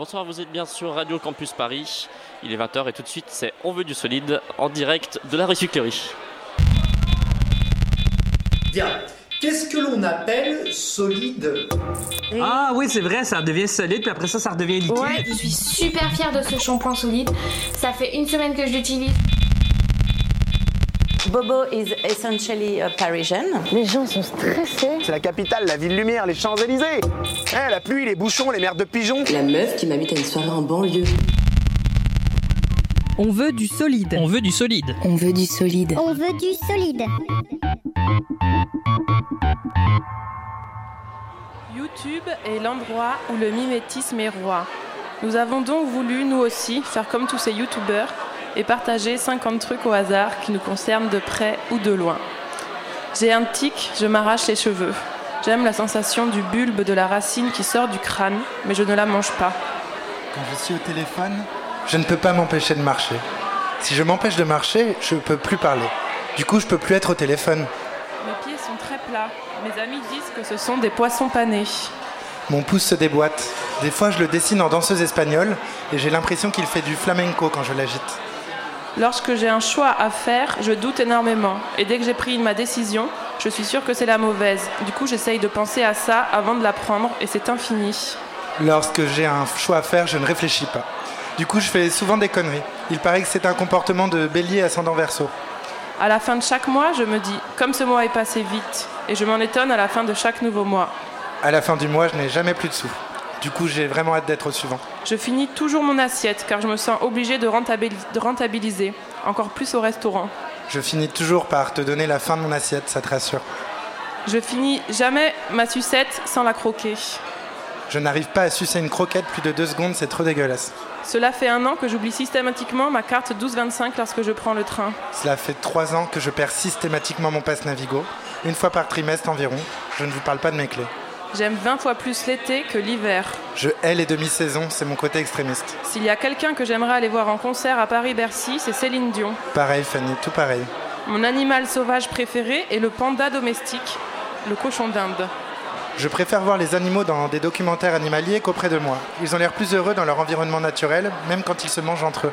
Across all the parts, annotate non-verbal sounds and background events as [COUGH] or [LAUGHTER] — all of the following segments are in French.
Bonsoir, vous êtes bien sur Radio Campus Paris. Il est 20h et tout de suite c'est On veut du solide en direct de la recyclerie. Bien. Qu'est-ce que l'on appelle solide Ah oui, c'est vrai, ça devient solide, puis après ça, ça redevient liquide. Ouais, je suis super fière de ce shampoing solide. Ça fait une semaine que je l'utilise. Bobo is essentially a Parisian. Les gens sont stressés. C'est la capitale, la ville lumière, les Champs-Élysées. Eh, la pluie, les bouchons, les merdes de pigeons. La meuf qui m'invite à une soirée en banlieue. On veut du solide. On veut du solide. On veut du solide. On veut du solide. YouTube est l'endroit où le mimétisme est roi. Nous avons donc voulu, nous aussi, faire comme tous ces youtubeurs et partager 50 trucs au hasard qui nous concernent de près ou de loin. J'ai un tic, je m'arrache les cheveux. J'aime la sensation du bulbe de la racine qui sort du crâne, mais je ne la mange pas. Quand je suis au téléphone, je ne peux pas m'empêcher de marcher. Si je m'empêche de marcher, je ne peux plus parler. Du coup, je peux plus être au téléphone. Mes pieds sont très plats. Mes amis disent que ce sont des poissons panés. Mon pouce se déboîte. Des fois, je le dessine en danseuse espagnole et j'ai l'impression qu'il fait du flamenco quand je l'agite. Lorsque j'ai un choix à faire, je doute énormément. Et dès que j'ai pris ma décision, je suis sûre que c'est la mauvaise. Du coup, j'essaye de penser à ça avant de la prendre et c'est infini. Lorsque j'ai un choix à faire, je ne réfléchis pas. Du coup, je fais souvent des conneries. Il paraît que c'est un comportement de bélier ascendant verso. À la fin de chaque mois, je me dis, comme ce mois est passé vite, et je m'en étonne à la fin de chaque nouveau mois. À la fin du mois, je n'ai jamais plus de sous. Du coup, j'ai vraiment hâte d'être au suivant. Je finis toujours mon assiette car je me sens obligée de, de, rentabiliser, encore plus au restaurant. Je finis toujours par te donner la fin de mon assiette, ça te rassure. Je finis jamais ma sucette sans la croquer. Je n'arrive pas à sucer une croquette plus de deux secondes, c'est trop dégueulasse. Cela fait un an que j'oublie systématiquement ma carte 1225 lorsque je prends le train. Cela fait trois ans que je perds systématiquement mon passe Navigo, une fois par trimestre environ. Je ne vous parle pas de mes clés. J'aime 20 fois plus l'été que l'hiver. Je hais les demi-saisons, c'est mon côté extrémiste. S'il y a quelqu'un que j'aimerais aller voir en concert à Paris-Bercy, c'est Céline Dion. Pareil Fanny, tout pareil. Mon animal sauvage préféré est le panda domestique, le cochon d'Inde. Je préfère voir les animaux dans des documentaires animaliers qu'auprès de moi. Ils ont l'air plus heureux dans leur environnement naturel, même quand ils se mangent entre eux.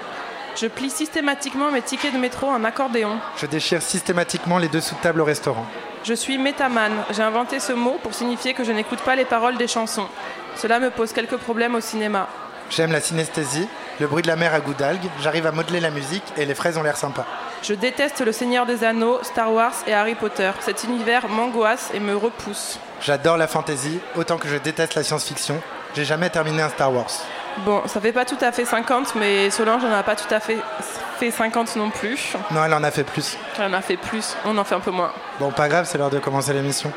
Je plie systématiquement mes tickets de métro en accordéon. Je déchire systématiquement les dessous de table au restaurant. Je suis métaman. J'ai inventé ce mot pour signifier que je n'écoute pas les paroles des chansons. Cela me pose quelques problèmes au cinéma. J'aime la synesthésie, le bruit de la mer à goût d'algues, j'arrive à modeler la musique et les fraises ont l'air sympas. Je déteste le Seigneur des Anneaux, Star Wars et Harry Potter. Cet univers m'angoisse et me repousse. J'adore la fantasy, autant que je déteste la science-fiction. J'ai jamais terminé un Star Wars. Bon, ça fait pas tout à fait 50, mais Solange n'en a pas tout à fait fait 50 non plus. Non, elle en a fait plus. Elle en a fait plus, on en fait un peu moins. Bon, pas grave, c'est l'heure de commencer l'émission.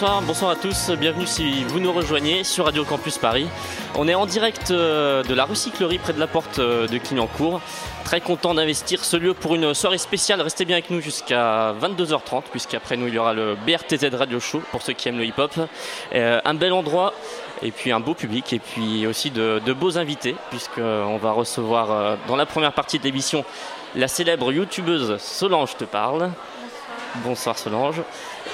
Bonsoir, bonsoir à tous, bienvenue si vous nous rejoignez sur Radio Campus Paris. On est en direct euh, de la recyclerie près de la porte euh, de Clignancourt. Très content d'investir ce lieu pour une soirée spéciale. Restez bien avec nous jusqu'à 22h30, puisqu'après nous il y aura le BRTZ Radio Show pour ceux qui aiment le hip-hop. Euh, un bel endroit et puis un beau public et puis aussi de, de beaux invités, puisqu'on va recevoir dans la première partie de l'émission la célèbre youtubeuse Solange te parle. Bonsoir Solange.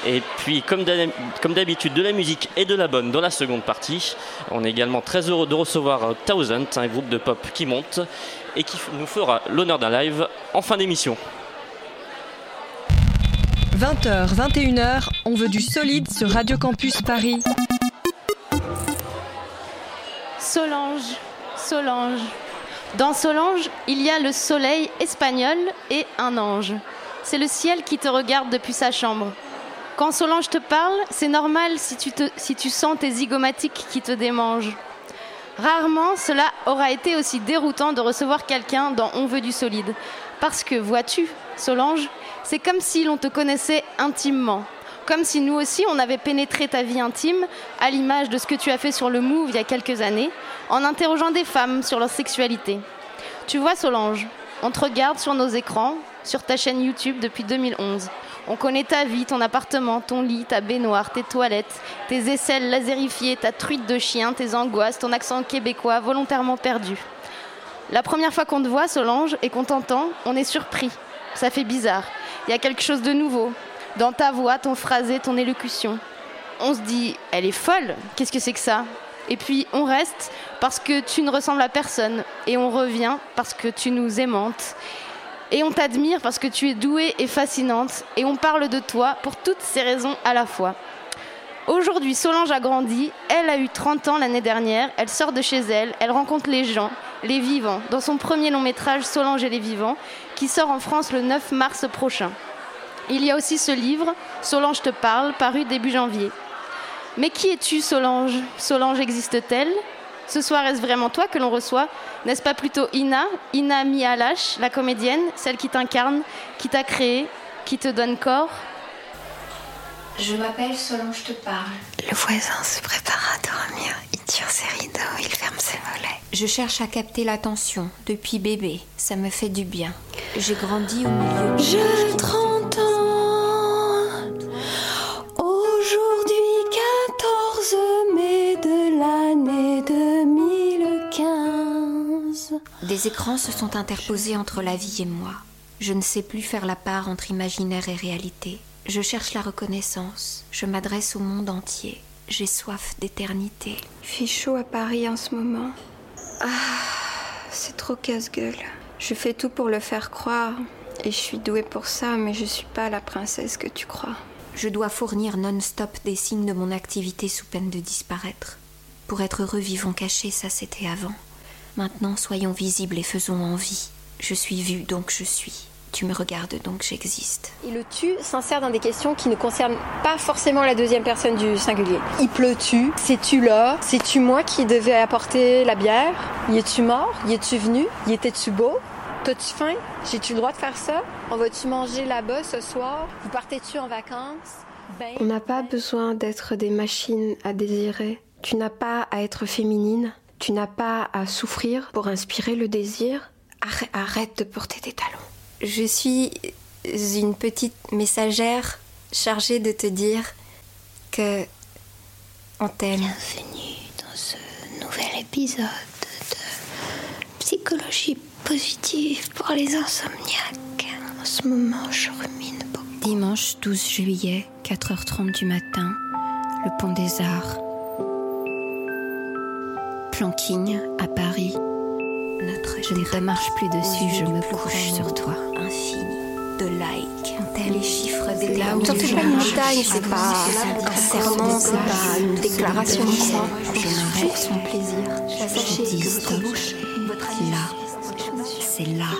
Et puis, comme d'hab- comme d'habitude, de la musique et de la bonne dans la seconde partie. On est également très heureux de recevoir euh, Thousand, un groupe de pop qui monte et qui nous fera l'honneur d'un live en fin d'émission. 20h, 21h, on veut du solide sur Radio Campus Paris. Solange, Solange. Dans Solange, il y a le soleil espagnol et un ange. C'est le ciel qui te regarde depuis sa chambre. Quand Solange te parle, c'est normal si tu, si sens tes zygomatiques qui te démangent. Rarement cela aura été aussi déroutant de recevoir quelqu'un dans On veut du solide. Parce que, vois-tu, Solange, c'est comme si l'on te connaissait intimement. Comme si nous aussi on avait pénétré ta vie intime, à l'image de ce que tu as fait sur le Move il y a quelques années, en interrogeant des femmes sur leur sexualité. Tu vois, Solange, on te regarde sur nos écrans, sur ta chaîne YouTube depuis 2011. On connaît ta vie, ton appartement, ton lit, ta baignoire, tes toilettes, tes aisselles lasérifiées, ta truite de chien, tes angoisses, ton accent québécois volontairement perdu. La première fois qu'on te voit, Solange, et qu'on t'entend, on est surpris. Ça fait bizarre. Il y a quelque chose de nouveau. Dans ta voix, ton phrasé, ton élocution. On se dit, elle est folle, qu'est-ce que c'est que ça? Et puis on reste parce que tu ne ressembles à personne. Et on revient parce que tu nous aimantes. Et on t'admire parce que tu es douée et fascinante. Et on parle de toi pour toutes ces raisons à la fois. Aujourd'hui, Solange a grandi. Elle a eu 30 ans l'année dernière. Elle sort de chez elle. Elle rencontre les gens, les vivants, dans son premier long métrage Solange et les vivants, qui sort en France le 9 mars prochain. Il y a aussi ce livre, Solange te parle, paru début janvier. Mais qui es-tu, Solange? Solange existe-t-elle? Ce soir, est-ce vraiment toi que l'on reçoit N'est-ce pas plutôt Ina, Ina Mialash, la comédienne, celle qui t'incarne, qui t'a créé, qui te donne corps? Je m'appelle Solange te parle. Le voisin se prépare à dormir. Il tire ses rideaux, il ferme ses volets. Je cherche à capter l'attention depuis bébé. Ça me fait du bien. J'ai grandi au milieu de. J'ai Des écrans se sont interposés entre la vie et moi. Je ne sais plus faire la part entre imaginaire et réalité. Je cherche la reconnaissance. Je m'adresse au monde entier. J'ai soif d'éternité. Il fait chaud à Paris en ce moment. Ah, c'est trop casse-gueule. Je fais tout pour le faire croire. Et je suis douée pour ça, mais je suis pas la princesse que tu crois. Je dois fournir non-stop des signes de mon activité sous peine de disparaître. Pour être heureux, vivons cachés, ça c'était avant. Maintenant, soyons visibles et faisons envie. Je suis vue, donc je suis. Tu me regardes, donc j'existe. Et le tu s'insère dans des questions qui ne concernent pas forcément la deuxième personne du singulier. Il pleut-tu? C'est-tu là C'est-tu moi qui devais apporter la bière? Y es-tu mort? Y es-tu venu? Y étais-tu beau? T'as-tu faim? J'ai-tu le droit de faire ça? On va-tu manger là-bas ce soir? Vous partez-tu en vacances? Ben, On n'a pas besoin d'être des machines à désirer. Tu n'as pas à être féminine. Tu n'as pas à souffrir pour inspirer le désir? Arrête, arrête de porter des talons. Je suis une petite messagère chargée de te dire que on t'aime. Bienvenue dans ce nouvel épisode de psychologie positive pour les insomniaques. En ce moment, je rumine beaucoup. Dimanche 12 juillet, 4h30 du matin, le pont des Arts. Planking à Paris. Notre je ne te marche plus dessus, je me couche sur toi. Infini de likes, les chiffres des là où pas une montagne, c'est pas un serment, c'est pas une déclaration. Je m'arrête son plaisir. Sachez Je que stop. votre bouche, Là, c'est là,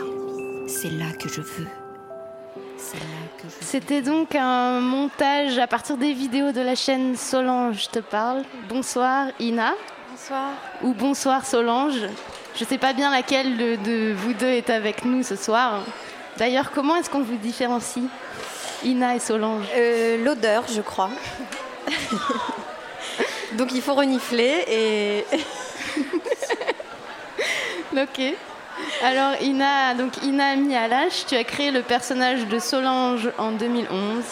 c'est là que je veux. C'est là que je C'était donc un montage à partir des vidéos de la chaîne Solange te parle. Bonsoir Ina. Bonsoir. Ou bonsoir Solange. Je sais pas bien laquelle de, de vous deux est avec nous ce soir. D'ailleurs, comment est-ce qu'on vous différencie Ina et Solange Euh, L'odeur, je crois. [LAUGHS] Donc il faut renifler et. [LAUGHS] ok. Alors Ina, donc Ina Mialash, tu as créé le personnage de Solange en 2011.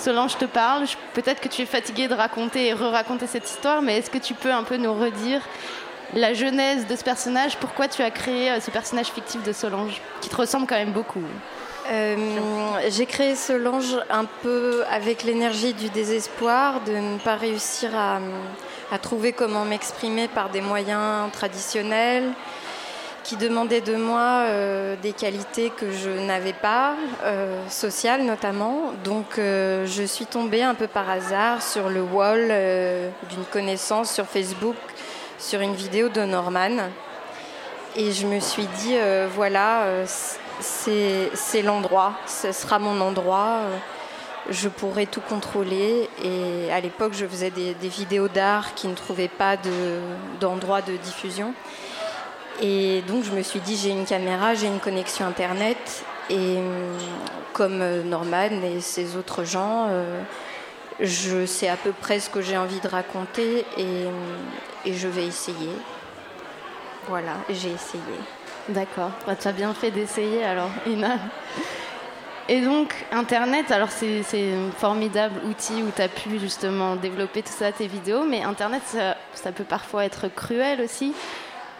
Solange te parle. Peut-être que tu es fatiguée de raconter et re-raconter cette histoire, mais est-ce que tu peux un peu nous redire la genèse de ce personnage? Pourquoi tu as créé euh, ce personnage fictif de Solange, qui te ressemble quand même beaucoup? Euh, J'ai créé Solange un peu avec l'énergie du désespoir, de ne pas réussir à trouver comment m'exprimer par des moyens traditionnels, qui demandaient de moi euh, des qualités que je n'avais pas, euh, sociales notamment. Donc euh, je suis tombée un peu par hasard sur le wall euh, d'une connaissance sur Facebook, sur une vidéo de Norman. Et je me suis dit, voilà, c'est l'endroit, ce sera mon endroit. je pourrai tout contrôler. Et à l'époque, je faisais des, vidéos d'art qui ne trouvaient pas de- d'endroit de, diffusion. Et donc, je me suis dit, j'ai une caméra, j'ai une connexion Internet. Et hum, comme euh, Norman et ces autres gens, euh, je sais à peu près ce que j'ai envie de raconter et, hum, je vais essayer. Voilà, j'ai essayé. D'accord. Bah, tu as bien fait d'essayer alors, Ina. Et donc, Internet, alors c'est un formidable outil où tu as pu justement développer tout ça, tes vidéos, mais Internet, ça peut parfois être cruel aussi.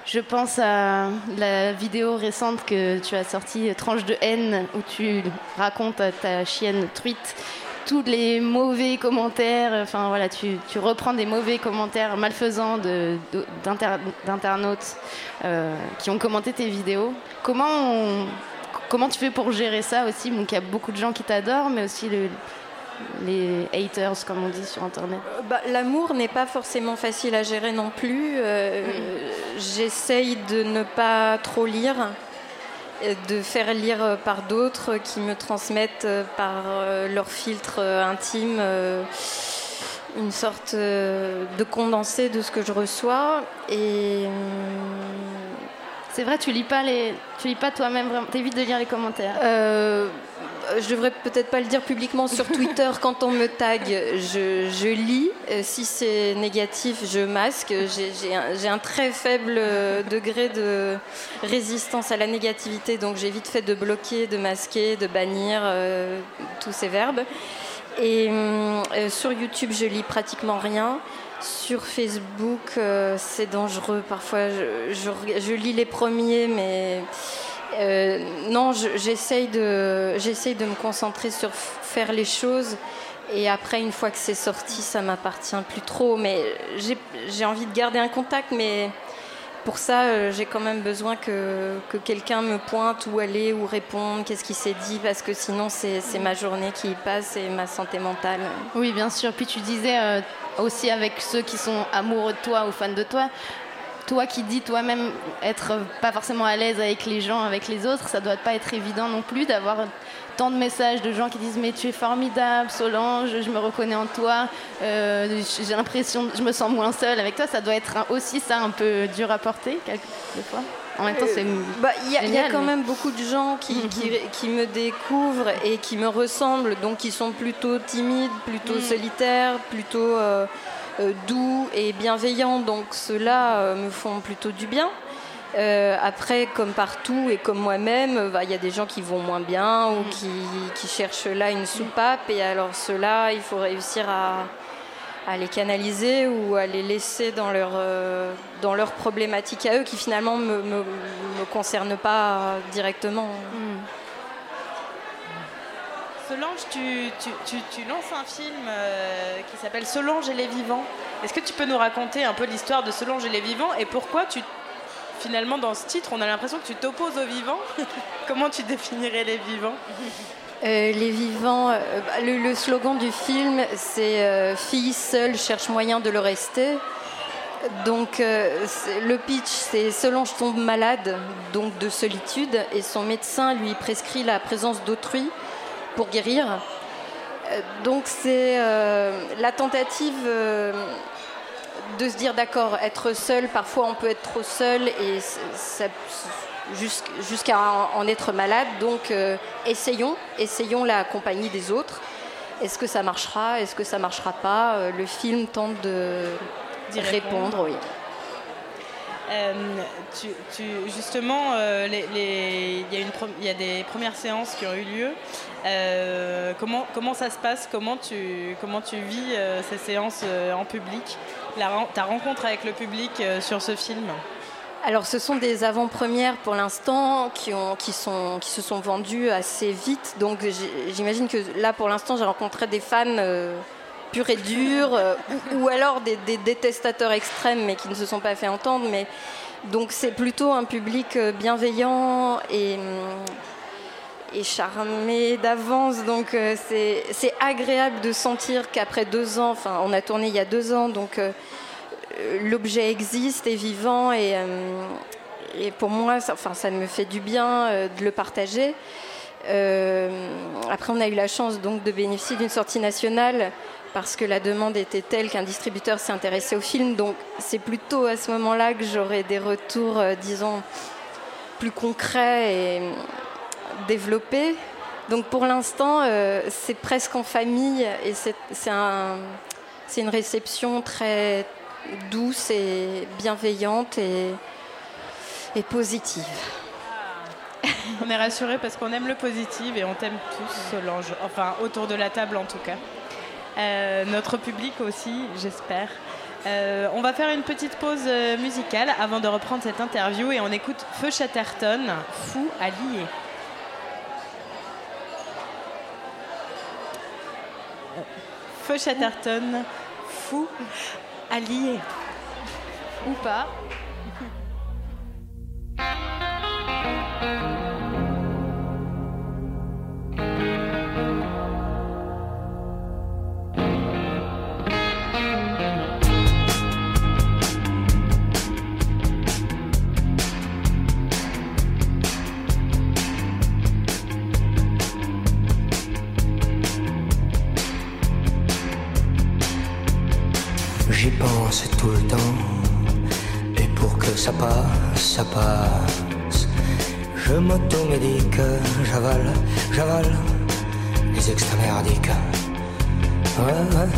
Je pense à la vidéo récente que tu as sortie, Tranche de haine, où tu racontes à ta chienne truite tous les mauvais commentaires, enfin voilà, tu, reprends des mauvais commentaires malfaisants d'internautes euh, qui ont commenté tes vidéos. Comment, comment tu fais pour gérer ça aussi? Donc il y a beaucoup de gens qui t'adorent, mais aussi le- les haters, comme on dit sur Internet. Bah, L'amour n'est pas forcément facile à gérer non plus. Euh, J'essaye de ne pas trop lire, et de faire lire euh, par d'autres qui me transmettent euh, par euh, leur filtre euh, intime euh, une sorte euh, de condensé de ce que je reçois. Et c'est vrai, tu lis pas les, tu lis pas toi-même vraiment. T'évites de lire les commentaires. Euh, je devrais peut-être pas le dire publiquement sur [LAUGHS] Twitter quand on me tag. Je, je lis. Euh, Si c'est négatif, je masque. J'ai- un, très faible euh, degré de résistance à la négativité, donc j'ai vite fait de bloquer, de masquer, de bannir euh, tous ces verbes. Et euh, sur YouTube, je lis pratiquement rien. Sur Facebook, euh, c'est dangereux. Parfois, je, je- je lis les premiers, mais euh, non, je- j'essaye de, j'essaye de me concentrer sur faire les choses. Et après, une fois que c'est sorti, ça m'appartient plus trop. Mais j'ai envie de garder un contact, mais pour ça, euh, j'ai quand même besoin que, que quelqu'un me pointe où aller, ou réponde, qu'est-ce qui s'est dit, parce que sinon, c'est ma journée qui passe et ma santé mentale. Oui, bien sûr. Puis tu disais euh, aussi avec ceux qui sont amoureux de toi ou fans de toi, toi qui dis toi-même être pas forcément à l'aise avec les gens, avec les autres, ça doit pas être évident non plus d'avoir tant de messages de gens qui disent mais tu es formidable Solange, je me reconnais en toi, euh, j'ai l'impression, je me sens moins seule avec toi. Ça doit être aussi ça un peu dur à porter quelquefois. En même temps, c'est Euh, bah, Il y, a- y quand mais- même beaucoup de gens qui, qui, qui me découvrent et qui me ressemblent, donc qui sont plutôt timides, plutôt Mm. solitaires, plutôt euh, doux et bienveillants. Donc ceux-là euh, me font plutôt du bien. Euh, après, comme partout et comme moi-même, euh, bah, il y a des gens qui vont moins bien ou qui, qui cherchent là une soupape. Et alors ceux-là, il faut réussir à, à les canaliser ou à les laisser dans leur, euh, dans leurs problématiques à eux qui finalement ne me, me, me concernent pas directement. Solange, tu, lances un film euh, qui s'appelle Solange et les vivants. Est-ce que tu peux nous raconter un peu l'histoire de Solange et les vivants et pourquoi tu finalement dans ce titre on a l'impression que tu t'opposes aux vivants [LAUGHS] Comment tu définirais les vivants Euh, les vivants, euh, bah, le, slogan du film, c'est euh, Fille seule cherche moyen de le rester. Donc le pitch, c'est Solange tombe malade, donc de solitude, et son médecin lui prescrit la présence d'autrui pour guérir. Euh, donc c'est euh, la tentative euh, de se dire d'accord, être seul, parfois on peut être trop seul et jusqu'à en être malade. Donc essayons, essayons la compagnie des autres. est-ce que ça marchera, est-ce que ça marchera pas? Le film tente de D'y répondre, oui. Euh, tu, justement, euh, il y, a des premières séances qui ont eu lieu. Euh, comment, comment ça se passe? Comment tu, comment tu vis ces séances en public? Ta rencontre avec le public sur ce film? Alors, ce sont des avant-premières pour l'instant qui, qui, qui se sont vendues assez vite. Donc, j'imagine que là, pour l'instant, j'ai rencontré des fans purs et durs, euh, ou, alors des, détestateurs extrêmes, mais qui ne se sont pas fait entendre. Mais, donc, c'est plutôt un public euh, bienveillant et, hum, et charmé d'avance. Donc, euh, c'est agréable de sentir qu'après deux ans, enfin, on a tourné il y a deux ans, donc. l'objet existe, est vivant et, euh, et pour moi, ça, enfin, ça me fait du bien de le partager. Après, on a eu la chance donc de bénéficier d'une sortie nationale parce que la demande était telle qu'un distributeur s'est intéressé au film. Donc, c'est plutôt à ce moment-là que j'aurai des retours, euh, disons, plus concrets et euh, développés. Donc, pour l'instant, euh, c'est presque en famille et c'est c'est un, c'est une réception très douce et bienveillante et, et positive. On est rassurés parce qu'on aime le positif et on t'aime tous, Solange. Enfin, autour de la table en tout cas. Euh, notre public aussi, j'espère. Euh, on va faire une petite pause euh, musicale avant de reprendre cette interview et on écoute Feu Chatterton, Fou à lier. Feu Chatterton, Fou à lier. Ou pas. [LAUGHS] ça passe. Je m'automédique, j'avale, j'avale les extra merdiques. Ouais, ouais.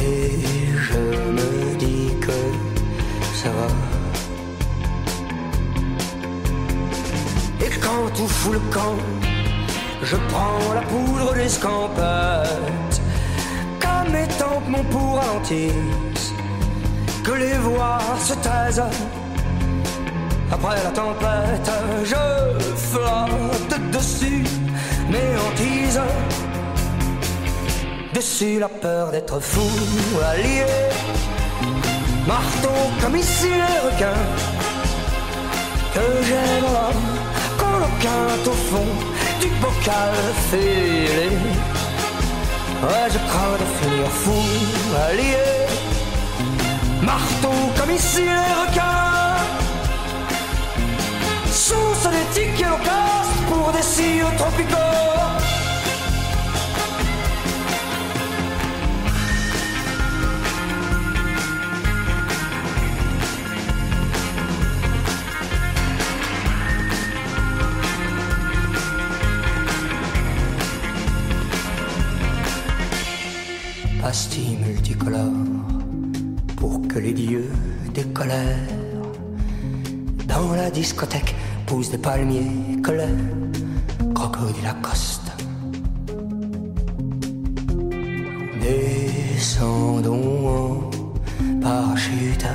Et je me dis que ça va. Et quand tout fout le camp, je prends la poudre d'escampette comme étant mon pour que les voix se taisent. Après la tempête, je flotte dessus mes hantises, dessus la peur d'être fou, allié, marteau comme ici les requins, que j'aime quand le au fond du bocal fêlé. Ouais, je crains de finir fou, allié. Marteau comme ici les requins. Source d'éthique et loquace pour des cires tropicaux. pastilles multicolores pour que les dieux décolèrent. Dans la discothèque poussent des palmiers colères, crocodile Lacoste. Descendons en parachute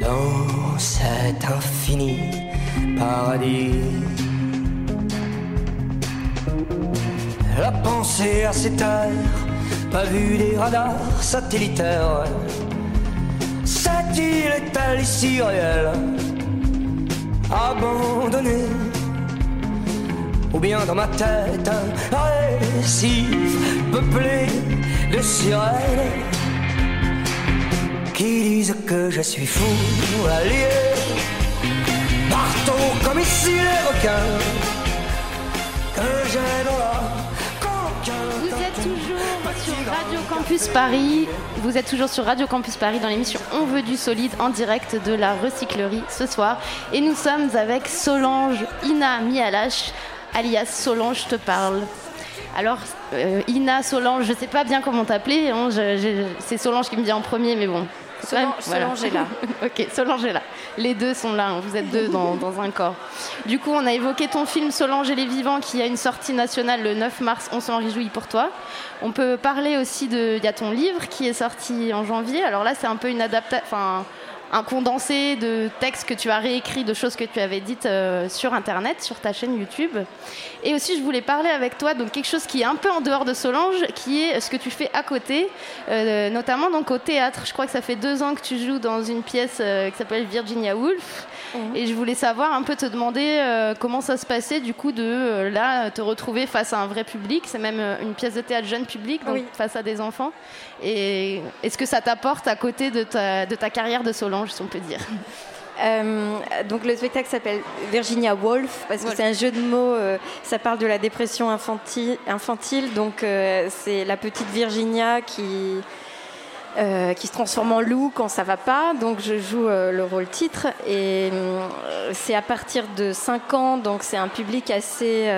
dans cet infini paradis. La pensée à ces terres, pas vu des radars satellitaires. Cette île est-elle ici réelle, abandonnée Ou bien dans ma tête, un récif peuplé de sirènes qui disent que je suis fou, allié, marteau comme ici les requins, que êtes toujours sur Radio Campus Paris. Vous êtes toujours sur Radio Campus Paris dans l'émission On veut du solide en direct de la recyclerie ce soir. Et nous sommes avec Solange Ina Mialache, alias Solange te parle. Alors, euh, Ina, Solange, je sais pas bien comment t'appeler. hein, c'est Solange qui me vient en premier, mais bon. Solange- Ouais, voilà. Solange est là. [LAUGHS] ok, Solange est là. Les deux sont là, hein, vous êtes deux dans, dans un corps. Du coup, on a évoqué ton film Solange et les vivants qui a une sortie nationale le 9 mars. On s'en réjouit pour toi. On peut parler aussi de. Il y a ton livre qui est sorti en janvier. Alors là, c'est un peu une adaptation. Enfin, un condensé de textes que tu as réécrits, de choses que tu avais dites euh, sur Internet, sur ta chaîne YouTube. Et aussi, je voulais parler avec toi donc quelque chose qui est un peu en dehors de Solange, qui est ce que tu fais à côté, euh, notamment donc au théâtre. Je crois que ça fait deux ans que tu joues dans une pièce euh, qui s'appelle Virginia Woolf. Et je voulais savoir un peu te demander comment ça se passait du coup de là te retrouver face à un vrai public. C'est même une pièce de théâtre jeune public, donc Oui. face à des enfants. Et est-ce que ça t'apporte à côté de ta, de ta carrière de Solange, si on peut dire [LAUGHS] Euh, donc le spectacle s'appelle Virginia Woolf parce que Voilà. c'est un jeu de mots. euh, ça parle de la dépression infantile. infantile donc euh, c'est la petite Virginia qui qui se transforme en loup quand ça va pas. Donc je joue le rôle titre et c'est à partir de 5 ans. Donc c'est un public assez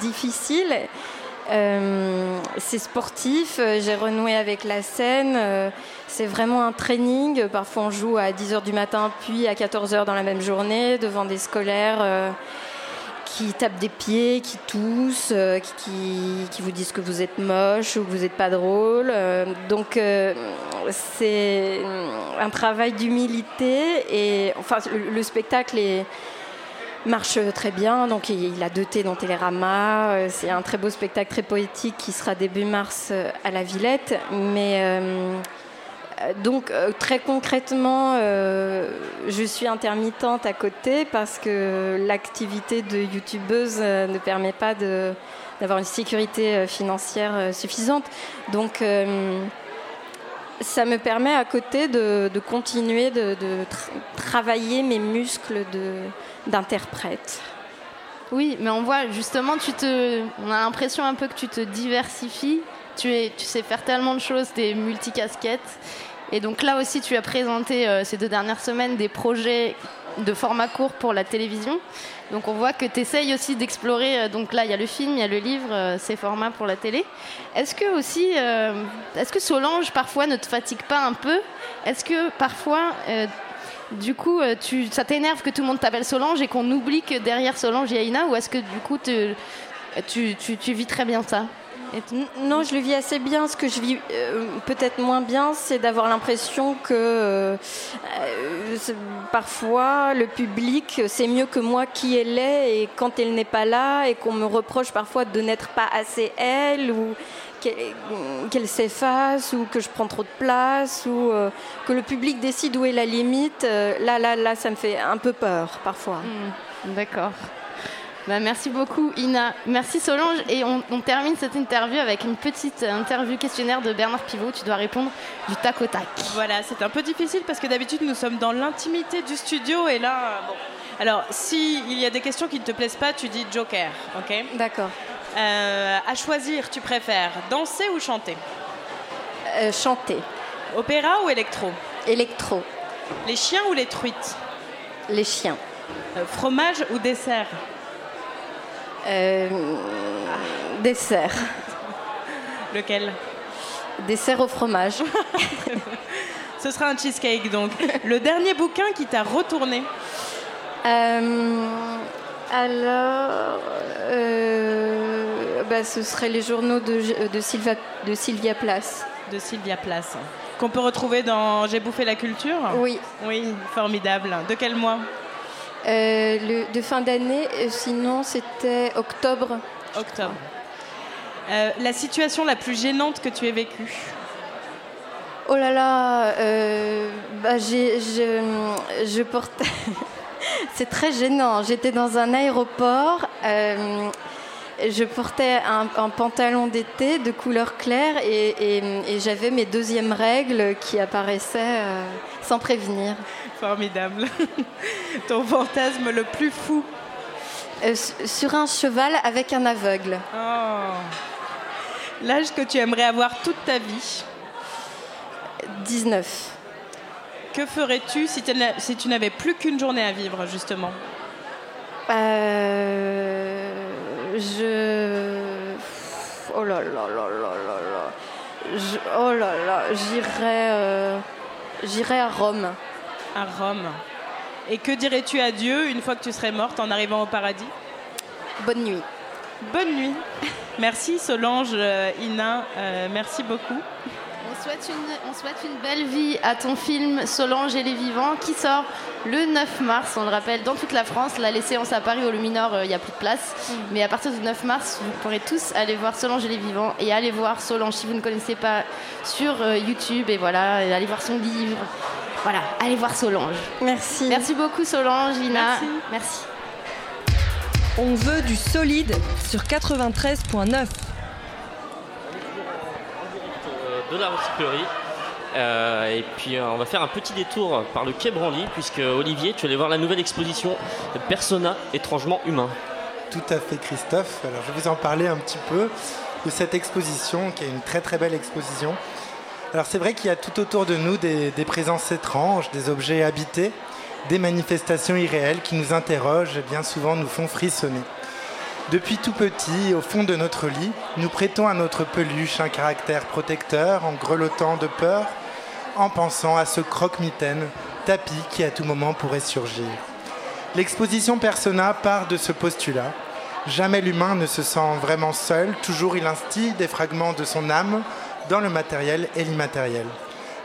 difficile. C'est sportif, j'ai renoué avec la scène, c'est vraiment un training. Parfois on joue à 10h du matin puis à 14h dans la même journée devant des scolaires euh, qui tapent des pieds, qui toussent, euh, qui, vous disent que vous êtes moche ou que vous n'êtes pas drôle. Euh, donc c'est un travail d'humilité et enfin le, le spectacle marche très bien. Donc il a deux T dans Télérama. C'est un très beau spectacle très poétique qui sera début mars à la Villette. Mais donc euh, très concrètement, euh, je suis intermittente à côté parce que l'activité de youtubeuse euh, ne permet pas d'avoir une sécurité financière suffisante. Donc ça me permet à côté de, continuer de, de tra- travailler mes muscles d'interprète. Oui, mais on voit justement, tu te, on a l'impression un peu que tu te diversifies. Tu, tu sais faire tellement de choses, des multicasquettes. Et donc là aussi, tu as présenté euh, ces deux dernières semaines des projets de format court pour la télévision. Donc on voit que tu essayes aussi d'explorer. euh, donc là, il y a le film, il y a le livre, euh, ces formats pour la télé. Est-ce que aussi, est-ce que Solange parfois ne te fatigue pas un peu? Est-ce que parfois du coup, ça t'énerve que tout le monde t'appelle Solange et qu'on oublie que derrière Solange, il y a Ina? Ou est-ce que du coup, tu, vis très bien ça? Non, je le vis assez bien. Ce que je vis euh, peut-être moins bien, c'est d'avoir l'impression que euh, euh, parfois le public sait mieux que moi qui elle est et quand elle n'est pas là et qu'on me reproche parfois de n'être pas assez elle ou qu'elle s'efface ou que je prends trop de place ou que le public décide où est la limite. là, là, là, ça me fait un peu peur parfois. Hmm, D'accord. Bah, merci beaucoup Ina. Merci Solange. Et on, on termine cette interview avec une petite interview questionnaire de Bernard Pivot. Tu dois répondre du tac au tac. Voilà, c'est un peu difficile parce que d'habitude nous sommes dans l'intimité du studio et là, euh, bon. Alors, s'il y a des questions qui ne te plaisent pas, tu dis Joker, ok? D'accord. Euh, à choisir, tu préfères danser ou chanter? Euh, chanter. Opéra ou électro? Électro. Les chiens ou les truites? Les chiens. Euh, Fromage ou dessert? Euh, dessert. Lequel? Dessert au fromage. [LAUGHS] Ce sera un cheesecake donc. Le dernier bouquin qui t'a retourné? Euh, alors, euh, bah, ce serait les journaux de, de, Sylva, de Sylvia Place. De Sylvia Place. Qu'on peut retrouver dans J'ai bouffé la culture? Oui. Oui, formidable. De quel mois? Le, de fin d'année, euh, sinon c'était octobre. Octobre. Euh, la situation la plus gênante que tu aies vécue? Oh là là, euh, bah, j'ai, je, je portais. [LAUGHS] C'est très gênant. J'étais dans un aéroport. euh, je portais un, un pantalon d'été de couleur claire et, et- et j'avais mes deuxièmes règles qui apparaissaient euh, sans prévenir. Formidable. [LAUGHS] Ton fantasme le plus fou Euh, sur un cheval avec un aveugle. Oh. L'âge que tu aimerais avoir toute ta vie? 19. Que ferais-tu si tu n'avais plus qu'une journée à vivre, justement? Euh, oh là là là là là là. Je- oh là là, j'irai, euh, j'irai à Rome. À Rome. Et que dirais-tu à Dieu une fois que tu serais morte en arrivant au paradis? Bonne nuit. Bonne nuit. Merci Solange, euh, Ina, euh, merci beaucoup. On souhaite, une, on souhaite une belle vie à ton film Solange et les vivants qui sort le 9 mars, on le rappelle, dans toute la France. La séance à Paris au Luminor, euh, il n'y a plus de place. Mais à partir du 9 mars, vous pourrez tous aller voir Solange et les vivants et aller voir Solange si vous ne connaissez pas sur euh, YouTube. Et voilà, et allez voir son livre. Voilà, allez voir Solange. Merci. Merci beaucoup Solange, Ina. Merci. On veut du solide sur 93.9. euh, de la recyclerie. Euh, et puis euh, on va faire un petit détour par le Quai Branly, puisque Olivier, tu allais voir la nouvelle exposition Persona étrangement humain. Tout à fait, Christophe. Alors, je vais vous en parler un petit peu de cette exposition, qui est une très très belle exposition. Alors, c'est vrai qu'il y a tout autour de nous des, présences étranges, des objets habités, des manifestations irréelles qui nous interrogent et bien souvent nous font frissonner. Depuis tout petit, au fond de notre lit, nous prêtons à notre peluche un caractère protecteur en grelottant de peur, en pensant à ce croque-mitaine, tapis qui à tout moment pourrait surgir. L'exposition Persona part de ce postulat. Jamais l'humain ne se sent vraiment seul, toujours il instille des fragments de son âme dans le matériel et l'immatériel.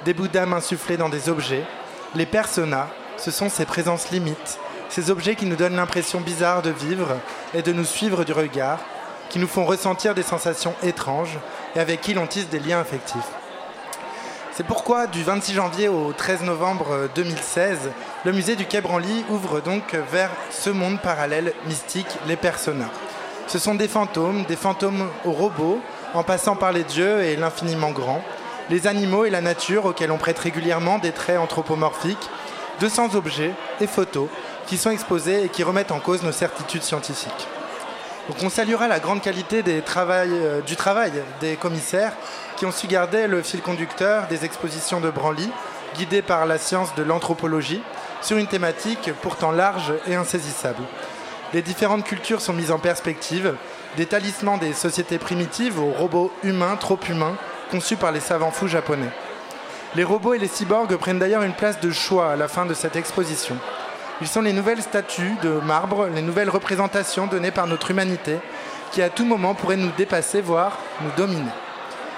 Des bouts insufflés dans des objets. Les personas, ce sont ces présences limites, ces objets qui nous donnent l'impression bizarre de vivre et de nous suivre du regard, qui nous font ressentir des sensations étranges et avec qui l'on tisse des liens affectifs. C'est pourquoi, du 26 janvier au 13 novembre 2016, le musée du Quai Branly ouvre donc vers ce monde parallèle mystique, les personas. Ce sont des fantômes, des fantômes aux robots, en passant par les dieux et l'infiniment grand, les animaux et la nature auxquels on prête régulièrement des traits anthropomorphiques, 200 objets et photos qui sont exposés et qui remettent en cause nos certitudes scientifiques. Donc on saluera la grande qualité euh, du travail des commissaires qui ont su garder le fil conducteur des expositions de Branly, guidées par la science de l'anthropologie, sur une thématique pourtant large et insaisissable. Les différentes cultures sont mises en perspective, des talismans des sociétés primitives aux robots humains trop humains conçus par les savants fous japonais. Les robots et les cyborgs prennent d'ailleurs une place de choix à la fin de cette exposition. Ils sont les nouvelles statues de marbre, les nouvelles représentations données par notre humanité, qui à tout moment pourraient nous dépasser, voire nous dominer.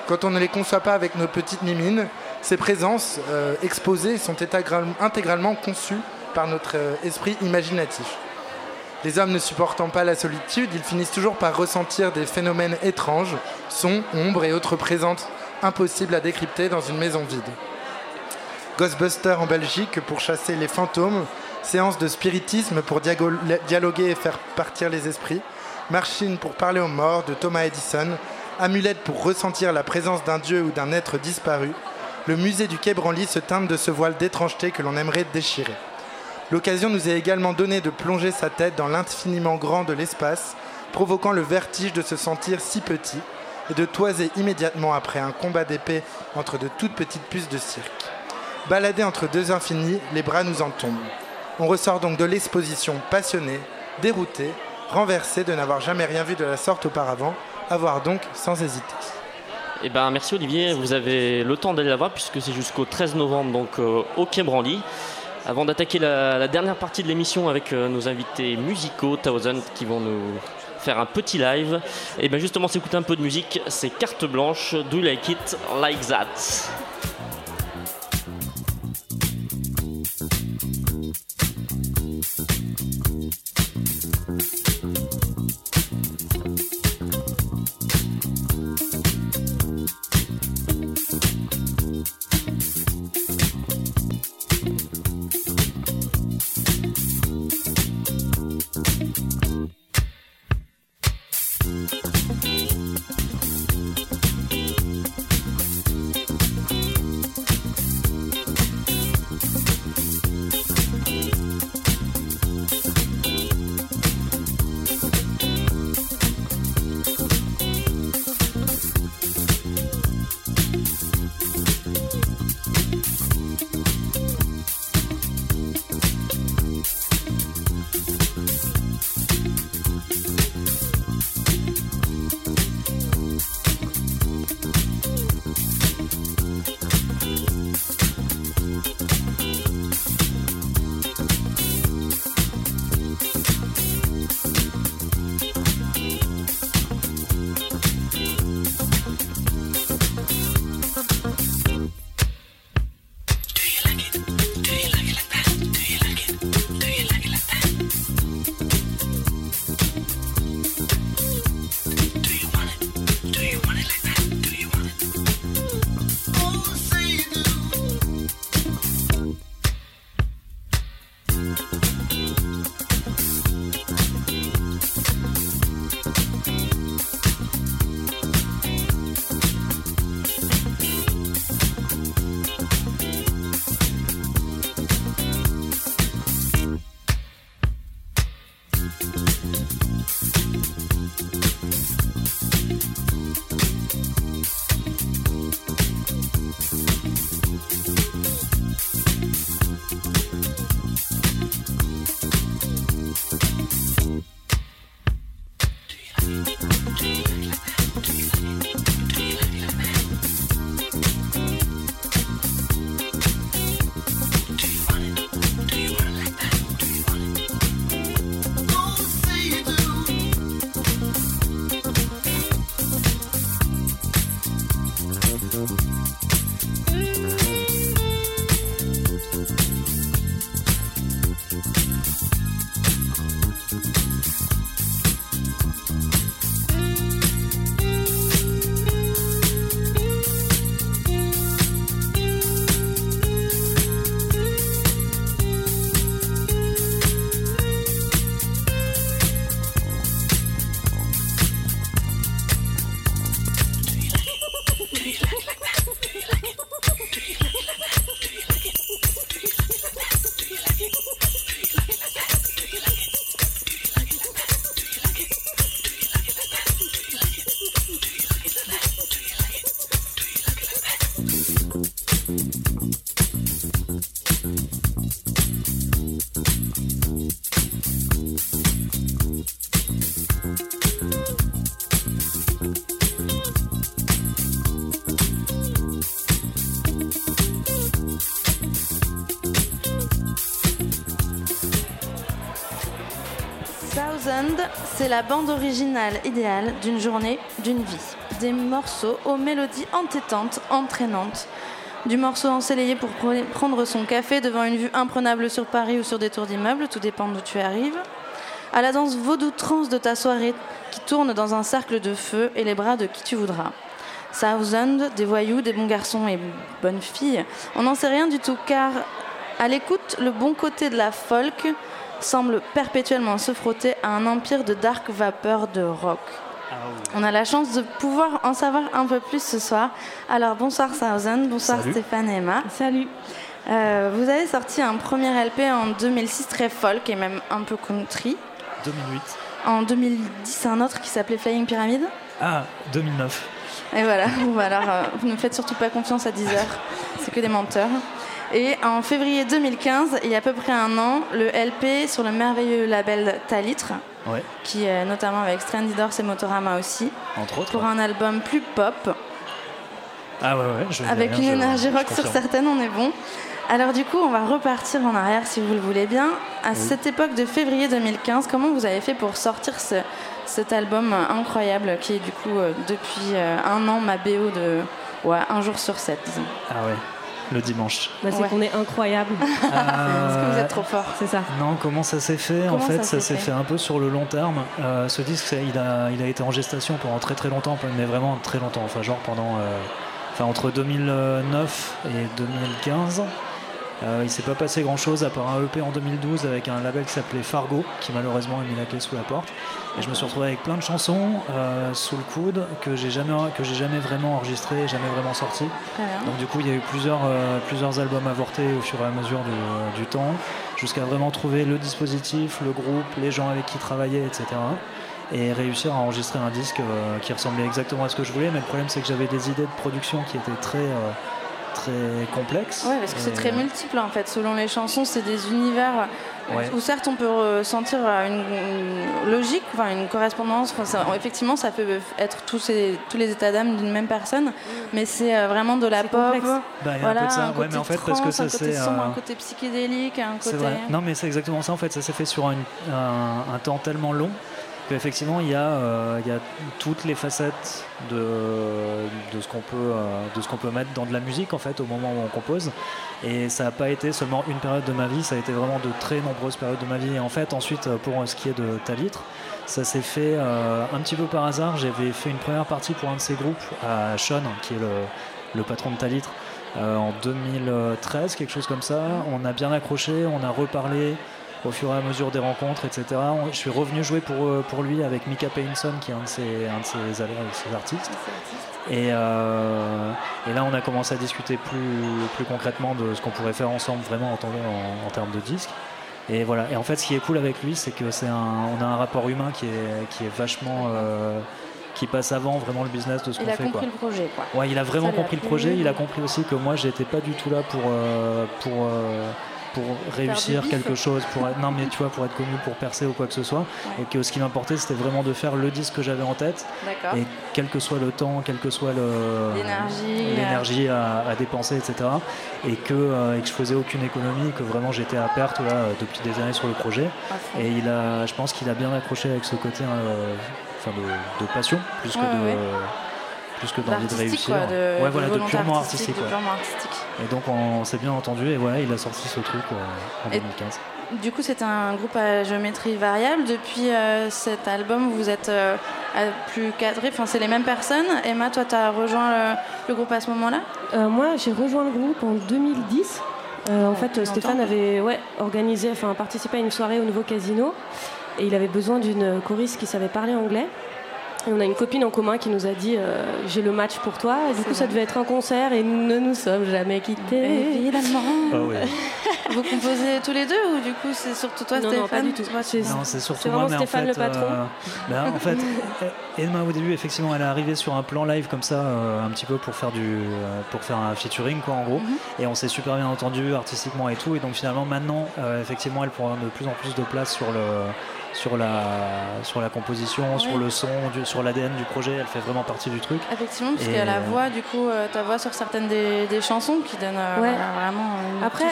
Quand on ne les conçoit pas avec nos petites mimines, ces présences euh, exposées sont intégral- intégralement conçues par notre euh, esprit imaginatif. Les hommes ne supportant pas la solitude, ils finissent toujours par ressentir des phénomènes étranges, sons, ombres et autres présentes impossibles à décrypter dans une maison vide. Ghostbusters en Belgique pour chasser les fantômes, séance de spiritisme pour dialoguer et faire partir les esprits, machine pour parler aux morts de Thomas Edison, amulette pour ressentir la présence d'un dieu ou d'un être disparu, le musée du Quai Branly se teinte de ce voile d'étrangeté que l'on aimerait déchirer. L'occasion nous est également donnée de plonger sa tête dans l'infiniment grand de l'espace, provoquant le vertige de se sentir si petit et de toiser immédiatement après un combat d'épée entre de toutes petites puces de cirque. Baladés entre deux infinis, les bras nous en tombent. On ressort donc de l'exposition passionné, dérouté, renversé de n'avoir jamais rien vu de la sorte auparavant, à voir donc sans hésiter. Eh ben, merci Olivier, vous avez le temps d'aller la voir puisque c'est jusqu'au 13 novembre donc euh, au Quai. Avant d'attaquer la, dernière partie de l'émission avec euh, nos invités musicaux, Thousand, qui vont nous faire un petit live, et bien justement s'écouter un peu de musique, c'est Carte Blanche, Do You Like It? Like That. Thousand, c'est la bande originale idéale d'une journée, d'une vie. Des morceaux aux mélodies entêtantes, entraînantes. Du morceau ensoleillé pour pre- prendre son café devant une vue imprenable sur Paris ou sur des tours d'immeubles, tout dépend d'où tu arrives. À la danse vaudou trance de ta soirée qui tourne dans un cercle de feu et les bras de qui tu voudras. Thousand, des voyous, des bons garçons et bonnes filles, on n'en sait rien du tout car à l'écoute, le bon côté de la folk semble perpétuellement se frotter à un empire de dark vapeur de rock. On a la chance de pouvoir en savoir un peu plus ce soir. Alors bonsoir Thousand, bonsoir Salut. Stéphane et Emma. Salut. vous avez sorti un premier LP en 2006 très folk et même un peu country. 2008. En 2010 un autre qui s'appelait Flying Pyramid. Ah, 2009. Et voilà, [LAUGHS] Bon, alors euh, vous ne faites surtout pas confiance à 10 heures, c'est que des menteurs. Et en février 2015, il y a à peu près un an, le LP sur le merveilleux label Talitre, Ouais, qui est notamment avec Strandy Doors et Motorama aussi, entre autres. pour un album plus pop, Ah ouais, ouais. je avec une énergie rock sur certaines, on est bon. Alors du coup, on va repartir en arrière si vous le voulez bien. À cette époque de février 2015, comment vous avez fait pour sortir ce- cet album incroyable qui est du coup euh, depuis euh, un an ma BO de ouais, un jour sur sept, disons. Ah ouais, le dimanche. Bah, c'est Ouais. qu'on est incroyable. [LAUGHS] Parce que vous êtes trop fort. C'est ça. Non, comment ça s'est fait En fait, ça s'est fait fait un peu sur le long terme. Euh, ce disque, ça, il a, il a été en gestation pendant très très longtemps, mais vraiment très longtemps. Enfin, genre pendant, euh, enfin entre 2009 et 2015. Euh, il s'est pas passé grand chose à part un EP en 2012 avec un label qui s'appelait Fargo, qui malheureusement a mis la clé sous la porte. Et je me suis retrouvé avec plein de chansons euh, sous le coude que j'ai jamais, que j'ai jamais vraiment enregistrées, jamais vraiment sorties. Bien. Donc du coup, il y a eu plusieurs, euh, plusieurs albums avortés au fur et à mesure du, du temps, jusqu'à vraiment trouver le dispositif, le groupe, les gens avec qui travailler, etc. Et réussir à enregistrer un disque euh, qui ressemblait exactement à ce que je voulais. Mais le problème, c'est que j'avais des idées de production qui étaient très, euh, très complexes. Ouais, parce que c'est très multiple en fait. Selon les chansons, c'est des univers euh, Ouais. où certes on peut ressentir euh, une, une logique, enfin une correspondance. Enfin, ça- effectivement, ça peut être tous, ces, tous les états d'âme d'une même personne, mais c'est euh, vraiment de la pop. Bah, il y a un voilà, peu de ça. un Ouais, côté mais en fait, parce que trance, ça, un côté sombre, euh, un côté psychédélique, un C'est côté. vrai. Non, mais c'est exactement ça en fait. Ça s'est fait sur un, un- un temps tellement long qu'effectivement il y, a, euh, il y a toutes les facettes de, de ce qu'on peut, euh, de ce qu'on peut mettre dans de la musique en fait au moment où on compose. Et ça n'a pas été seulement une période de ma vie, ça a été vraiment de très nombreuses périodes de ma vie. En fait, ensuite, euh, pour ce qui est de Talitre, ça s'est fait un petit peu par hasard. J'avais fait une première partie pour un de ces groupes à Sean, qui est le, patron de Talitre, en 2013, quelque chose comme ça. On a bien accroché, on a reparlé au fur et à mesure des rencontres, etc. Je suis revenu jouer pour, euh, pour lui avec Mika Painson, qui est un de ses, un de ses, ses artistes. Et, euh, et là, on a commencé à discuter plus, plus concrètement de ce qu'on pourrait faire ensemble, vraiment en, en- en termes de disques. Et voilà. Et en fait, ce qui est cool avec lui, c'est que c'est un, on a un rapport humain qui est, qui est vachement, euh, qui passe avant vraiment le business de ce qu'on Il a fait. compris quoi. le projet, quoi. Ouais, il a vraiment a compris le projet. Il a compris aussi que moi, j'étais pas du tout là pour euh, pour euh, pour réussir quelque chose, pour être- non mais tu vois, pour être connu, pour percer ou quoi que ce soit. Et que ce qui m'importait, c'était vraiment de faire le disque que j'avais en tête. D'accord. Et quel que soit le temps, quel que soit le L'énergie, à, à dépenser, etc. Et que, euh, et que je faisais aucune économie, que vraiment j'étais à perte là, euh, depuis des années sur le projet. Et il a, je pense qu'il a bien accroché avec ce côté euh, enfin de, de passion plus que Ouais, de ouais. Plus que d'envie de réussir. quoi, de- ouais, de voilà, de purement artistique, artistique. de ouais. purement artistique. Et donc on s'est bien entendu et ouais, il a sorti ce truc euh, en Et- 2015. Du coup, c'est un groupe à géométrie variable. Depuis euh, cet album, vous êtes euh, à plus cadré. Enfin, c'est les mêmes personnes. Emma, toi, tu as rejoint le, le groupe à ce moment-là? Euh, moi, j'ai rejoint le groupe en 2010. Euh, en fait, Stéphane avait ouais, organisé, enfin participé à une soirée au nouveau casino et il avait besoin d'une choriste qui savait parler anglais. Et on a une copine en commun qui nous a dit euh, j'ai le match pour toi. Et du coup, ça devait être un concert et nous ne nous sommes jamais quittés. Évidemment. Ah ouais. Vous composez tous les deux ou du coup, c'est surtout toi, Non, non, Stéphane pas du tout. Toi, c'est- Non, c'est surtout c'est moi, vraiment mais Stéphane en fait, le patron. euh, ben, en fait, [LAUGHS] Emma au début, effectivement, elle est arrivée sur un plan live comme ça, euh, un petit peu pour faire du, euh, pour faire un featuring, quoi, en gros. Mhm. Et on s'est super bien entendu artistiquement et tout. Et donc finalement, maintenant, euh, effectivement, elle prend de plus en plus de place sur le, sur la, sur la composition, sur le son, du- sur l'ADN du projet. Elle fait vraiment partie du truc. Effectivement, parce Et, qu'il y a la voix, du coup, euh, ta voix sur certaines des, des chansons qui donne euh, Ouais. vraiment une Après,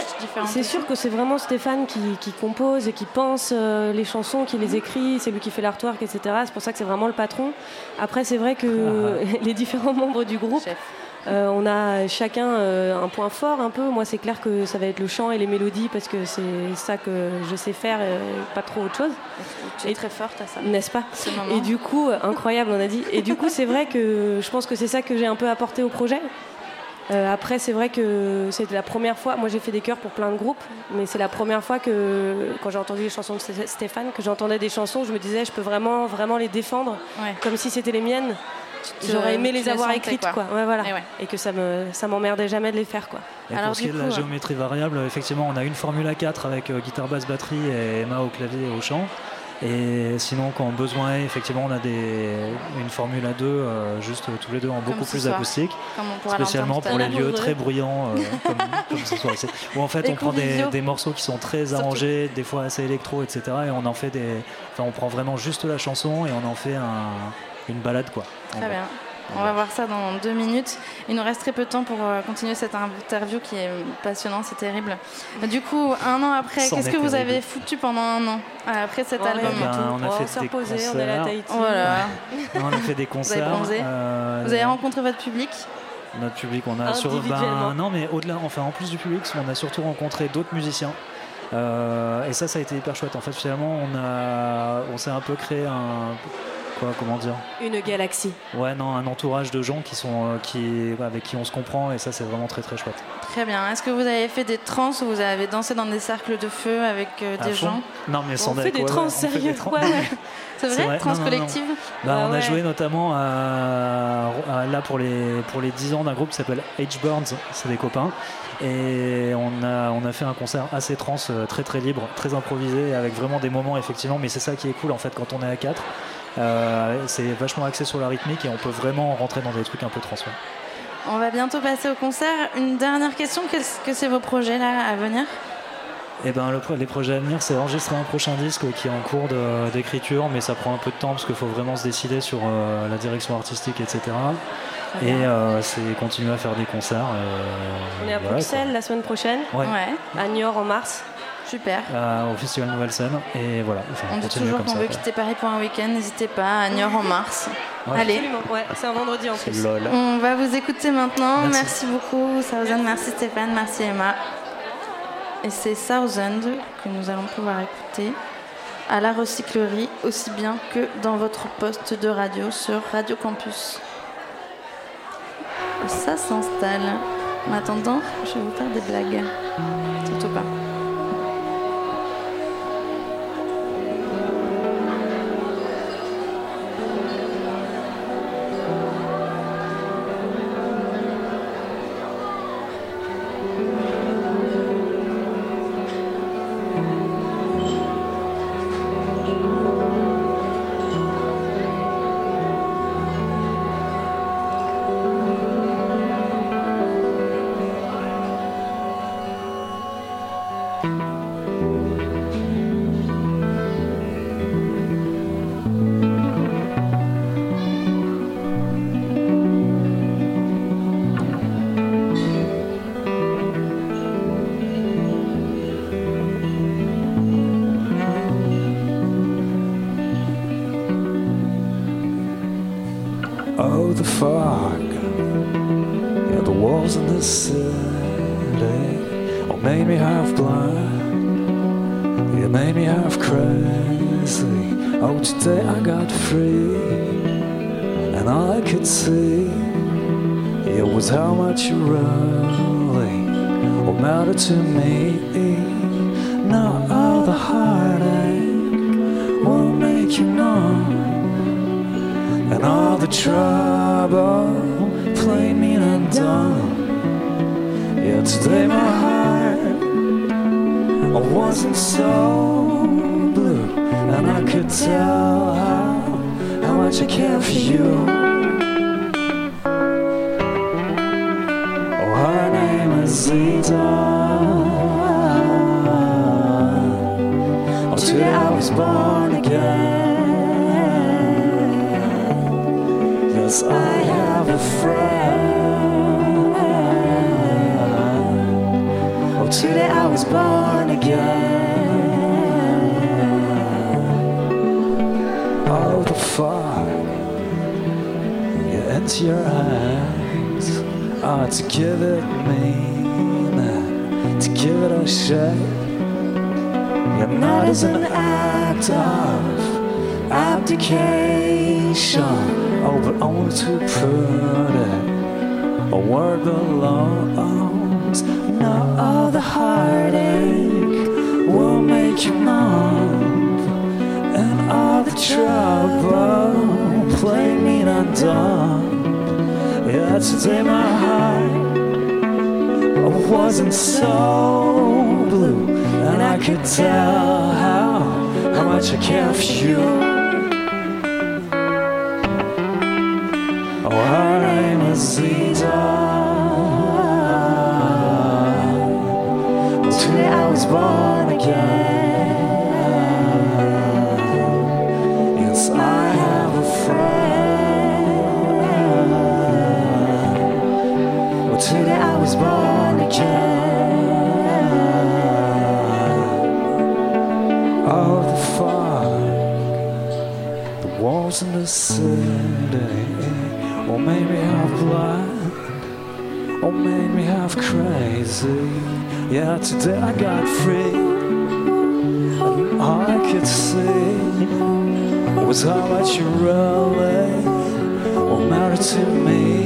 c'est sûr que c'est vraiment Stéphane qui, qui compose et qui pense euh, les chansons, qui les écrit, c'est lui qui fait l'artwork, etc. C'est pour ça que c'est vraiment le patron. Après, c'est vrai que [LAUGHS] les différents membres du groupe, euh, on a chacun euh, un point fort un peu. Moi, c'est clair que ça va être le chant et les mélodies parce que c'est ça que je sais faire, et pas trop autre chose. Tu es très forte à ça. N'est-ce pas. Et du coup, euh, incroyable, on a dit. Et du coup, c'est vrai que je pense que c'est ça que j'ai un peu apporté au projet. Euh, après, c'est vrai que c'était la première fois. Moi, j'ai fait des chœurs pour plein de groupes, mais c'est la première fois que, quand j'ai entendu les chansons de Sté- Stéphane, que j'entendais des chansons, je me disais, je peux vraiment, vraiment les défendre, Ouais. comme si c'était les miennes. J'aurais aimé les avoir écrites, quoi. quoi. Ouais, voilà. Et ouais. Et que ça me, ça m'emmerdait jamais de les faire, quoi. Et pour ce qui est de la géométrie variable, effectivement, on a une Formule 4 avec euh, guitare, basse, batterie et Emma au clavier et au chant. Et sinon, quand besoin est, effectivement, on a des, une Formule 2 euh, juste euh, tous les deux en beaucoup plus soir. acoustique. Spécialement pour les lieux très bruyants, euh, comme, [LAUGHS] comme ce soir. Où en fait, Et on prend des, des morceaux qui sont très arrangés, des fois assez électro, etc. Et on en fait des. Enfin, on prend vraiment juste la chanson et on en fait un- une balade, quoi. Très bien. On va voir ça dans deux minutes. Il nous reste très peu de temps pour euh, continuer cette interview qui est passionnante, c'est terrible. Du coup, un an après, qu'est-ce est que vous avez foutu pendant un an euh, après cet album on a Oh, fait des reposé, on est allé à concerts. On a fait des Vous avez concerts. euh, Vous avez rencontré votre public Notre public, on a sur, ben, non mais au-delà, enfin en plus du public, on a surtout rencontré d'autres musiciens. Euh, et ça, ça a été hyper chouette. En fait, finalement, on a, on s'est un peu créé un, quoi, comment dire Une galaxie. Ouais, non, un entourage de gens qui sont, euh, qui, avec qui on se comprend. Et ça, c'est vraiment très très chouette. Très bien. Est-ce que vous avez fait des trans ou vous avez dansé dans des cercles de feu avec euh, des gens Non, mais sans On fait des ouais, trans, sérieux trans. [LAUGHS] Ouais, ouais. C'est vrai, vrai, Trans non, non, non. collective Bah, Ah on a joué notamment à, à- là pour les, pour les 10 ans d'un groupe qui s'appelle H-Burns, c'est des copains. Et on a, on a fait un concert assez trans, euh, très très libre, très improvisé, avec vraiment des moments effectivement. Mais c'est ça qui est cool en fait quand on est à 4. C'est vachement axé sur la rythmique et on peut vraiment rentrer dans des trucs un peu trans. ouais. On va bientôt passer au concert. Une dernière question, qu'est-ce que c'est vos projets là à venir? Et ben le les projets à venir, c'est enregistrer un prochain disque qui est en cours de- d'écriture, mais ça prend un peu de temps parce qu'il faut vraiment se décider sur euh, la direction artistique, etc. Et euh, c'est continuer à faire des concerts. euh, On est à voilà, Bruxelles la semaine prochaine, quoi. Ouais. à Niort en mars. Super. Euh, au Festival Nouvelle Scène. Et voilà, enfin, On dit toujours qu'on veut quoi. quitter Paris pour un week-end. N'hésitez pas à Niort en mars. Ouais. Allez. Absolument. Ouais, c'est un vendredi en plus. Lol. On va vous écouter maintenant. Merci. Merci, beaucoup, Thousand. Merci Stéphane. Merci Emma. Et c'est Thousand que nous allons pouvoir écouter à la recyclerie, aussi bien que dans votre poste de radio sur Radio Campus. Ça s'installe. En attendant, je vais vous faire des blagues. Surtout pas. And I could see it was how much you really what mattered to me. Now all the heartache won't make you numb, and all the trouble play me undone. Yeah, today my heart wasn't so blue, and I could tell much I care for you. Oh, her name is Zita. Oh, today I was born again. Yes, I have a friend. Oh, today I was born again. Into your hands. Oh, to give it meaning, to give it a shape. Yeah, not as an act of abdication. Oh, but only to put it where it belongs. Not all the heartache will make you numb, and all the trouble play me undone. Yeah, my heart wasn't so blue, and I could tell how how much I care for you. Oh, her name is Zita. Today I was born again. Yeah, today I got free. And all I could see was how much you really married to me.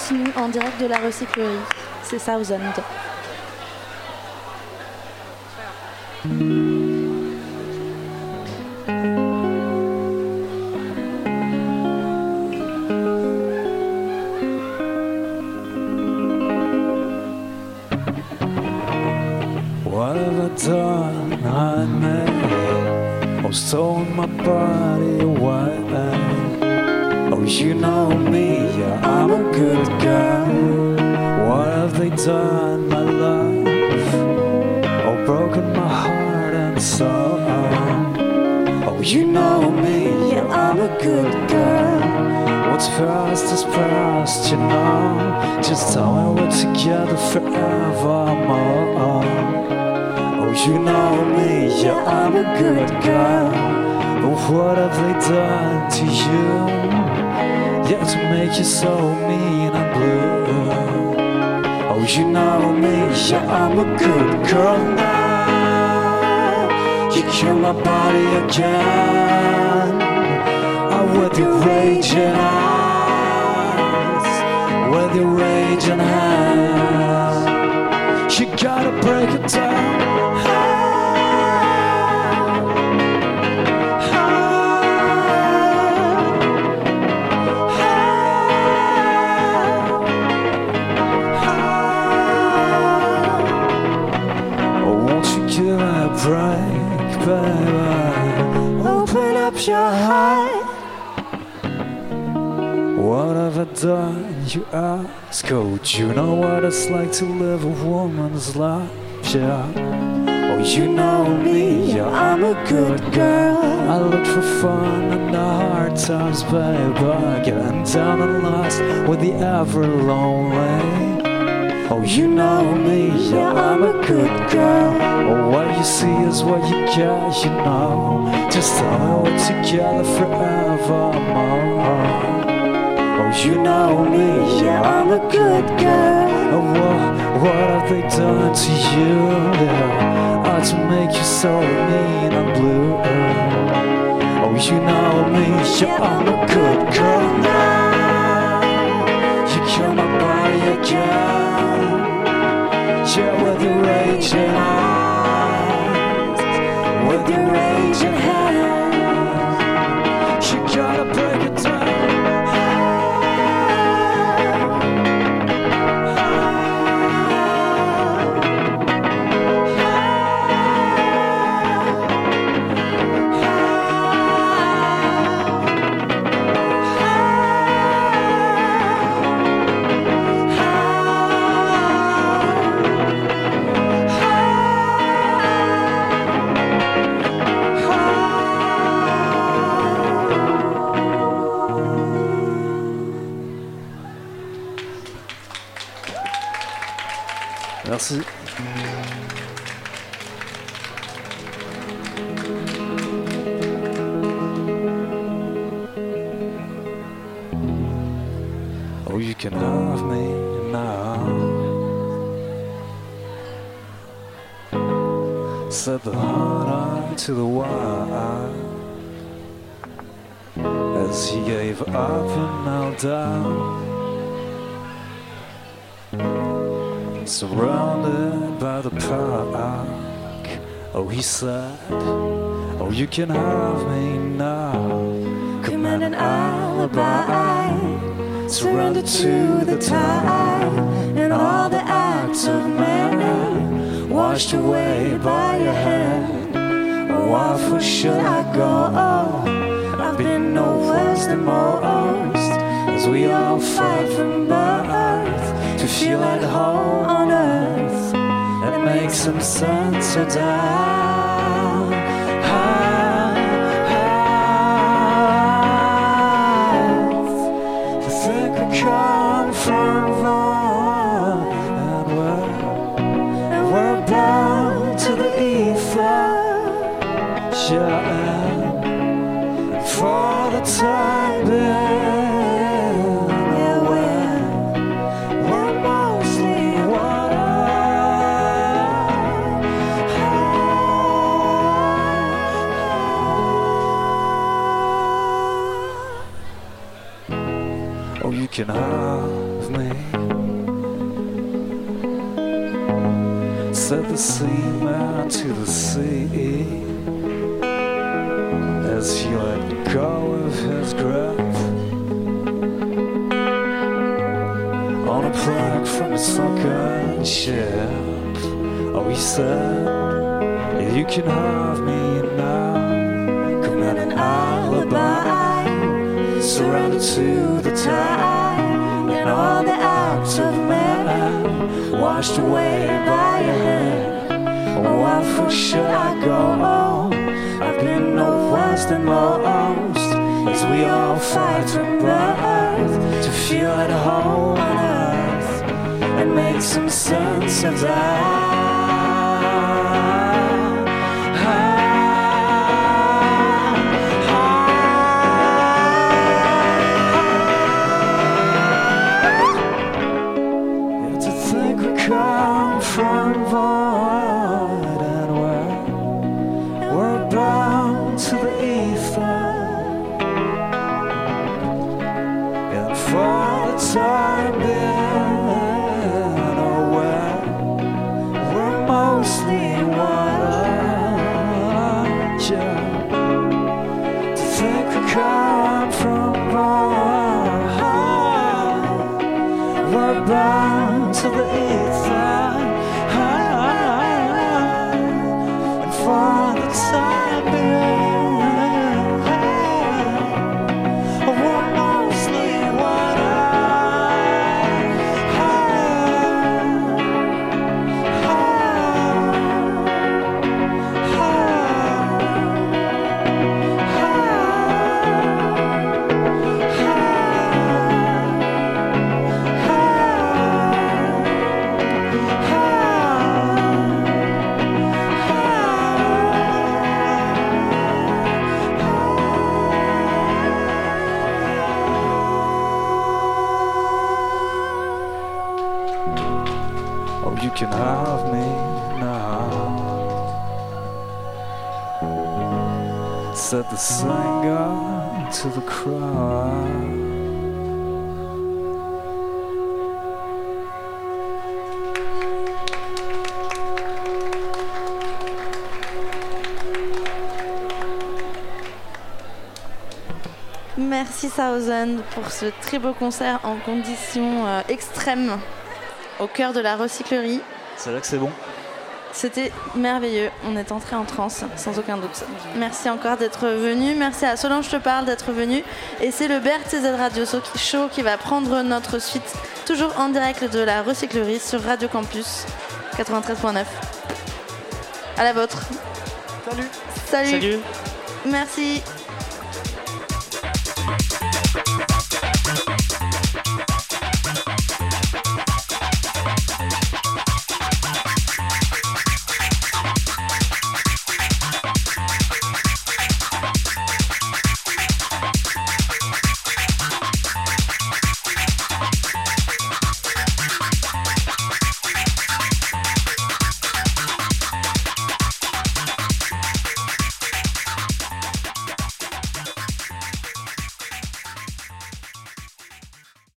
Continue en direct de la recyclerie. C'est Southend. What done, you ask? Oh, do you know what it's like to live a woman's life? Yeah. Oh, you know me, yeah, I'm a good girl. I look for fun in the hard times, baby. Getting down and lost with the ever lonely. Oh, you know me, yeah, I'm a good girl. Oh, what you see is what you get, you know. Just me we're together forevermore. Oh, you know me, yeah, I'm a good girl. Oh, what, what have they done to you? Yeah, oh, to make you so mean and blue. Oh, you know me, yeah, I'm a good girl now. You kill my body again. Yeah, with your raging eyes, with your raging hands. Oh, you can have me now. Said the hard to the wide as he gave up and knelt down. Surrounded by the park. Oh, he said, Oh, you can have me now. Command an alibi, surrendered to the tide, and all the acts of man washed away by your hand. Oh, why for should I go? I've been no worse than most, as we all fight from birth makes you at home on earth. that makes some sense to die. Can have me. Said the seaman to the sea as he let go of his grip on a plank from a sunken ship. Oh, he said, You can have me now. Command an alibi, surrounded to the tide, and all the acts of man washed away by your hand. Oh, why for should I go? I've been no worse than most, as we all fight from birth to feel at home on earth and make some sense of that. pour ce très beau concert en conditions euh, extrêmes au cœur de la recyclerie. C'est là que c'est bon. C'était merveilleux, on est entré en transe sans aucun doute. Merci encore d'être venu, merci à Solange Te Parle d'être venu. Et c'est le BRTZ Radio Show qui va prendre notre suite, toujours en direct de la recyclerie sur Radio Campus 93.9. À la vôtre. Salut. Salut. Salut. Merci.